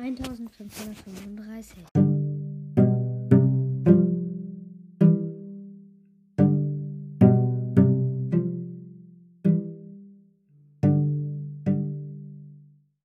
1535.